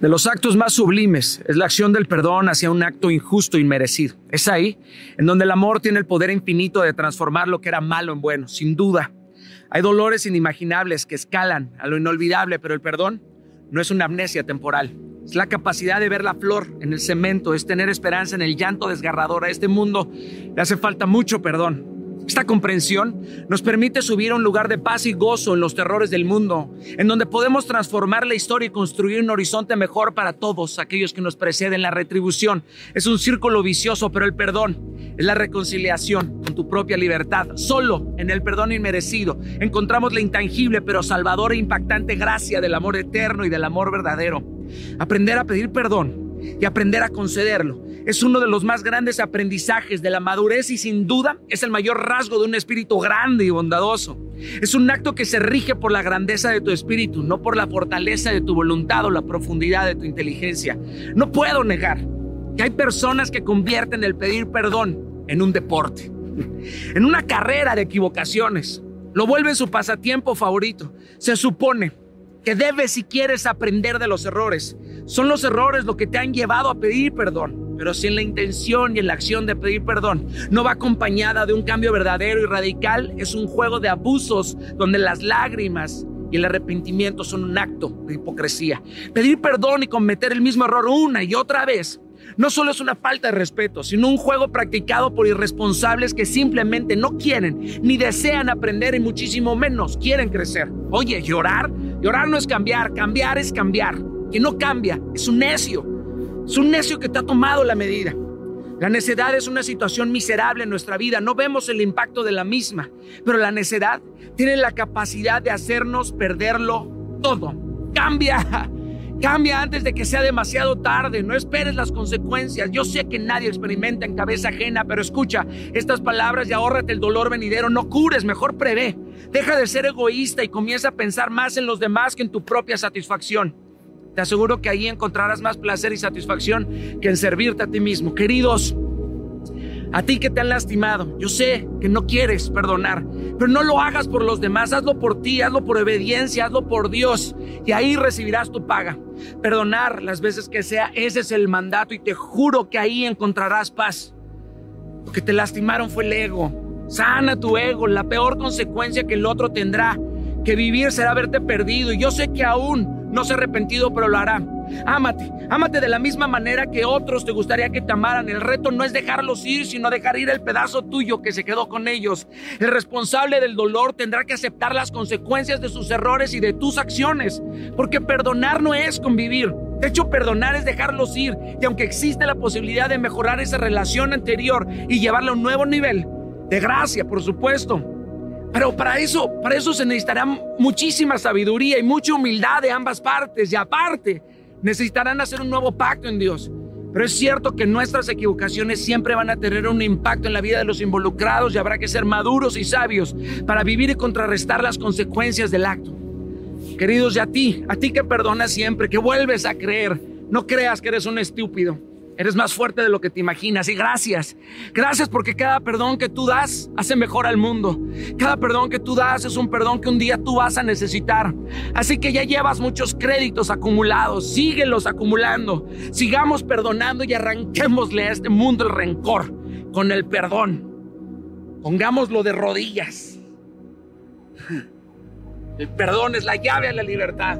De los actos más sublimes es la acción del perdón hacia un acto injusto e inmerecido. Es ahí en donde el amor tiene el poder infinito de transformar lo que era malo en bueno, sin duda. Hay dolores inimaginables que escalan a lo inolvidable, pero el perdón no es una amnesia temporal. Es la capacidad de ver la flor en el cemento, es tener esperanza en el llanto desgarrador. A este mundo le hace falta mucho perdón. Esta comprensión nos permite subir a un lugar de paz y gozo en los terrores del mundo, en donde podemos transformar la historia y construir un horizonte mejor para todos aquellos que nos preceden. La retribución es un círculo vicioso, pero el perdón es la reconciliación con tu propia libertad. Solo en el perdón inmerecido encontramos la intangible pero salvadora e impactante gracia del amor eterno y del amor verdadero. Aprender a pedir perdón y aprender a concederlo es uno de los más grandes aprendizajes de la madurez y sin duda es el mayor rasgo de un espíritu grande y bondadoso. Es un acto que se rige por la grandeza de tu espíritu, no por la fortaleza de tu voluntad o la profundidad de tu inteligencia. No puedo negar que hay personas que convierten el pedir perdón en un deporte, en una carrera de equivocaciones. Lo vuelven su pasatiempo favorito. Se supone que debes si quieres aprender de los errores. Son los errores lo que te han llevado a pedir perdón. Pero si en la intención y en la acción de pedir perdón no va acompañada de un cambio verdadero y radical, es un juego de abusos donde las lágrimas y el arrepentimiento son un acto de hipocresía. Pedir perdón y cometer el mismo error una y otra vez no solo es una falta de respeto, sino un juego practicado por irresponsables que simplemente no quieren ni desean aprender y muchísimo menos quieren crecer. Oye, llorar, llorar no es cambiar, cambiar es cambiar. Quien no cambia es un necio es un necio que te ha tomado la medida. La necedad es una situación miserable en nuestra vida. No vemos el impacto de la misma, pero la necedad tiene la capacidad de hacernos perderlo todo. Cambia, cambia antes de que sea demasiado tarde. No esperes las consecuencias. Yo sé que nadie experimenta en cabeza ajena, pero escucha estas palabras y ahórrate el dolor venidero. No cures, mejor prevé. Deja de ser egoísta y comienza a pensar más en los demás que en tu propia satisfacción. Te aseguro que ahí encontrarás más placer y satisfacción que en servirte a ti mismo. Queridos, a ti que te han lastimado, yo sé que no quieres perdonar, pero no lo hagas por los demás, hazlo por ti, hazlo por obediencia, hazlo por Dios y ahí recibirás tu paga. Perdonar las veces que sea, ese es el mandato y te juro que ahí encontrarás paz. Lo que te lastimaron fue el ego. Sana tu ego, la peor consecuencia que el otro tendrá que vivir será verte perdido y yo sé que aún no se ha arrepentido, pero lo hará. Ámate, ámate de la misma manera que otros te gustaría que te amaran. El reto no es dejarlos ir, sino dejar ir el pedazo tuyo que se quedó con ellos. El responsable del dolor tendrá que aceptar las consecuencias de sus errores y de tus acciones, porque perdonar no es convivir. De hecho, perdonar es dejarlos ir. Y aunque existe la posibilidad de mejorar esa relación anterior y llevarla a un nuevo nivel, de gracia, por supuesto, pero para eso, para eso se necesitará muchísima sabiduría y mucha humildad de ambas partes. Y aparte, necesitarán hacer un nuevo pacto en Dios. Pero es cierto que nuestras equivocaciones siempre van a tener un impacto en la vida de los involucrados y habrá que ser maduros y sabios para vivir y contrarrestar las consecuencias del acto. Queridos, y a ti, a ti que perdonas siempre, que vuelves a creer, no creas que eres un estúpido. Eres más fuerte de lo que te imaginas. Y gracias. Gracias porque cada perdón que tú das hace mejor al mundo. Cada perdón que tú das es un perdón que un día tú vas a necesitar. Así que ya llevas muchos créditos acumulados. Síguelos acumulando. Sigamos perdonando y arranquémosle a este mundo el rencor con el perdón. Pongámoslo de rodillas. El perdón es la llave a la libertad.